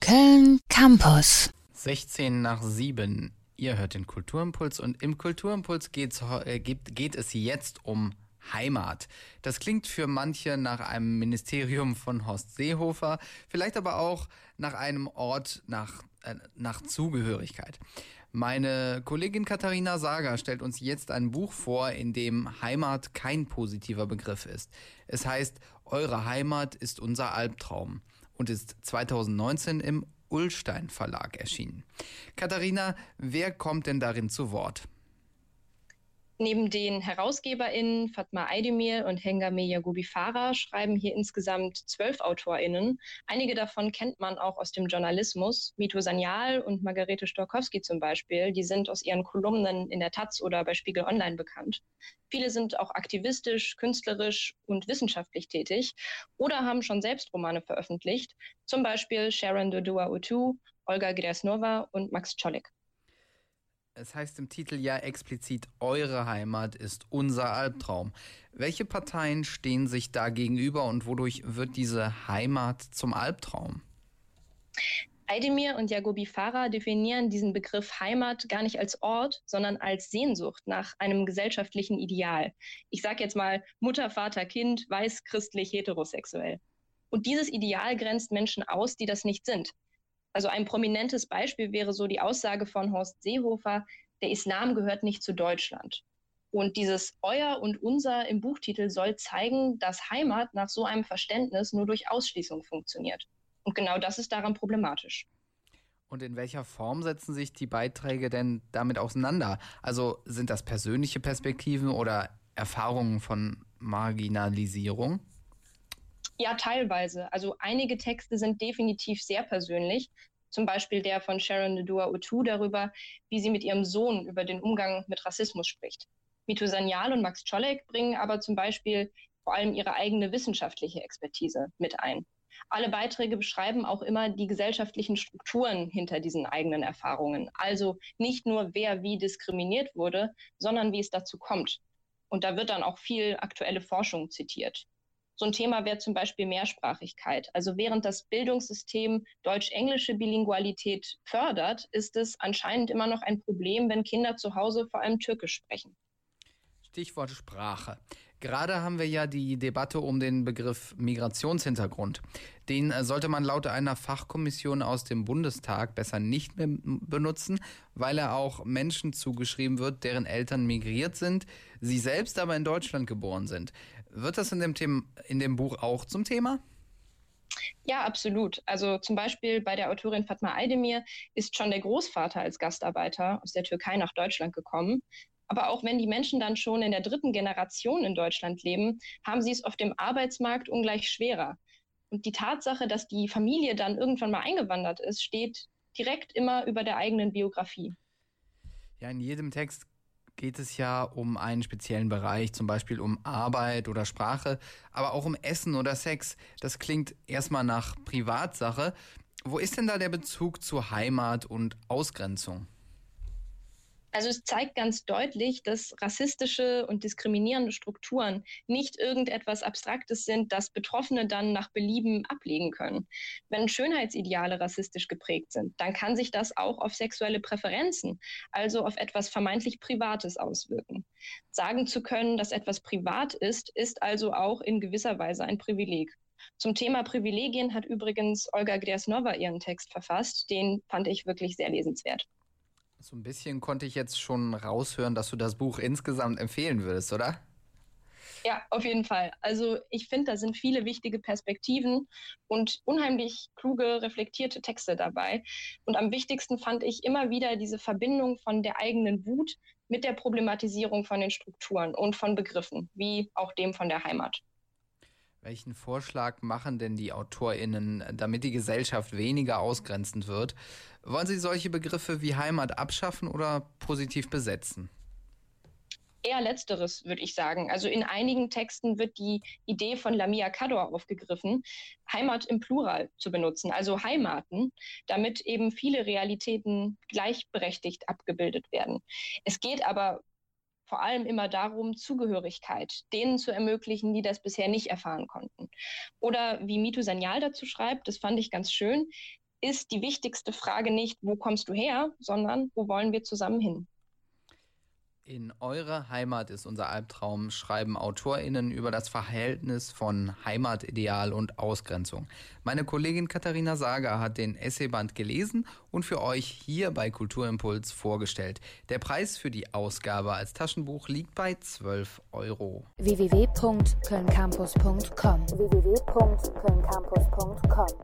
Köln Campus. 16 nach 7. Ihr hört den Kulturimpuls und im Kulturimpuls geht's, äh, geht, geht es jetzt um Heimat. Das klingt für manche nach einem Ministerium von Horst Seehofer, vielleicht aber auch nach einem Ort nach, äh, nach Zugehörigkeit. Meine Kollegin Katharina Sager stellt uns jetzt ein Buch vor, in dem Heimat kein positiver Begriff ist. Es heißt, Eure Heimat ist unser Albtraum und ist 2019 im Ullstein Verlag erschienen. Katharina, wer kommt denn darin zu Wort? Neben den HerausgeberInnen Fatma Aydemir und Hengame Yagubi Farah schreiben hier insgesamt zwölf AutorInnen. Einige davon kennt man auch aus dem Journalismus. Mito Sanyal und Margarete Storkowski zum Beispiel, die sind aus ihren Kolumnen in der Taz oder bei Spiegel Online bekannt. Viele sind auch aktivistisch, künstlerisch und wissenschaftlich tätig oder haben schon selbst Romane veröffentlicht, zum Beispiel Sharon Dodua Utu, Olga Gresnova und Max Czolik. Es heißt im Titel ja explizit, eure Heimat ist unser Albtraum. Welche Parteien stehen sich da gegenüber und wodurch wird diese Heimat zum Albtraum? Aydemir und Jagobi Farah definieren diesen Begriff Heimat gar nicht als Ort, sondern als Sehnsucht nach einem gesellschaftlichen Ideal. Ich sage jetzt mal Mutter, Vater, Kind, weiß, christlich, heterosexuell. Und dieses Ideal grenzt Menschen aus, die das nicht sind. Also ein prominentes Beispiel wäre so die Aussage von Horst Seehofer, der Islam gehört nicht zu Deutschland. Und dieses Euer und Unser im Buchtitel soll zeigen, dass Heimat nach so einem Verständnis nur durch Ausschließung funktioniert. Und genau das ist daran problematisch. Und in welcher Form setzen sich die Beiträge denn damit auseinander? Also sind das persönliche Perspektiven oder Erfahrungen von Marginalisierung? Ja, teilweise. Also einige Texte sind definitiv sehr persönlich. Zum Beispiel der von Sharon Nedua Utu darüber, wie sie mit ihrem Sohn über den Umgang mit Rassismus spricht. Mito Sanyal und Max Czolek bringen aber zum Beispiel vor allem ihre eigene wissenschaftliche Expertise mit ein. Alle Beiträge beschreiben auch immer die gesellschaftlichen Strukturen hinter diesen eigenen Erfahrungen. Also nicht nur, wer wie diskriminiert wurde, sondern wie es dazu kommt. Und da wird dann auch viel aktuelle Forschung zitiert. So ein Thema wäre zum Beispiel Mehrsprachigkeit. Also während das Bildungssystem deutsch-englische Bilingualität fördert, ist es anscheinend immer noch ein Problem, wenn Kinder zu Hause vor allem Türkisch sprechen. Stichwort Sprache. Gerade haben wir ja die Debatte um den Begriff Migrationshintergrund. Den äh, sollte man laut einer Fachkommission aus dem Bundestag besser nicht mehr benutzen, weil er auch Menschen zugeschrieben wird, deren Eltern migriert sind, sie selbst aber in Deutschland geboren sind. Wird das in dem, Thema, in dem Buch auch zum Thema? Ja, absolut. Also zum Beispiel bei der Autorin Fatma Aydemir ist schon der Großvater als Gastarbeiter aus der Türkei nach Deutschland gekommen. Aber auch wenn die Menschen dann schon in der dritten Generation in Deutschland leben, haben sie es auf dem Arbeitsmarkt ungleich schwerer. Und die Tatsache, dass die Familie dann irgendwann mal eingewandert ist, steht direkt immer über der eigenen Biografie. Ja, in jedem Text geht es ja um einen speziellen Bereich, zum Beispiel um Arbeit oder Sprache, aber auch um Essen oder Sex. Das klingt erstmal nach Privatsache. Wo ist denn da der Bezug zu Heimat und Ausgrenzung? Also es zeigt ganz deutlich, dass rassistische und diskriminierende Strukturen nicht irgendetwas Abstraktes sind, das Betroffene dann nach Belieben ablegen können. Wenn Schönheitsideale rassistisch geprägt sind, dann kann sich das auch auf sexuelle Präferenzen, also auf etwas vermeintlich Privates auswirken. Sagen zu können, dass etwas privat ist, ist also auch in gewisser Weise ein Privileg. Zum Thema Privilegien hat übrigens Olga Griasnova ihren Text verfasst. Den fand ich wirklich sehr lesenswert. So ein bisschen konnte ich jetzt schon raushören, dass du das Buch insgesamt empfehlen würdest, oder? Ja, auf jeden Fall. Also ich finde, da sind viele wichtige Perspektiven und unheimlich kluge, reflektierte Texte dabei. Und am wichtigsten fand ich immer wieder diese Verbindung von der eigenen Wut mit der Problematisierung von den Strukturen und von Begriffen, wie auch dem von der Heimat. Welchen Vorschlag machen denn die AutorInnen, damit die Gesellschaft weniger ausgrenzend wird? Wollen Sie solche Begriffe wie Heimat abschaffen oder positiv besetzen? Eher letzteres, würde ich sagen. Also in einigen Texten wird die Idee von Lamia Kador aufgegriffen, Heimat im Plural zu benutzen, also Heimaten, damit eben viele Realitäten gleichberechtigt abgebildet werden. Es geht aber vor allem immer darum, Zugehörigkeit denen zu ermöglichen, die das bisher nicht erfahren konnten. Oder wie Mitu Sanyal dazu schreibt, das fand ich ganz schön, ist die wichtigste Frage nicht, wo kommst du her, sondern wo wollen wir zusammen hin? In eure Heimat ist unser Albtraum, schreiben AutorInnen über das Verhältnis von Heimatideal und Ausgrenzung. Meine Kollegin Katharina Sager hat den Essayband gelesen und für euch hier bei Kulturimpuls vorgestellt. Der Preis für die Ausgabe als Taschenbuch liegt bei 12 Euro. www.kölncampus.com www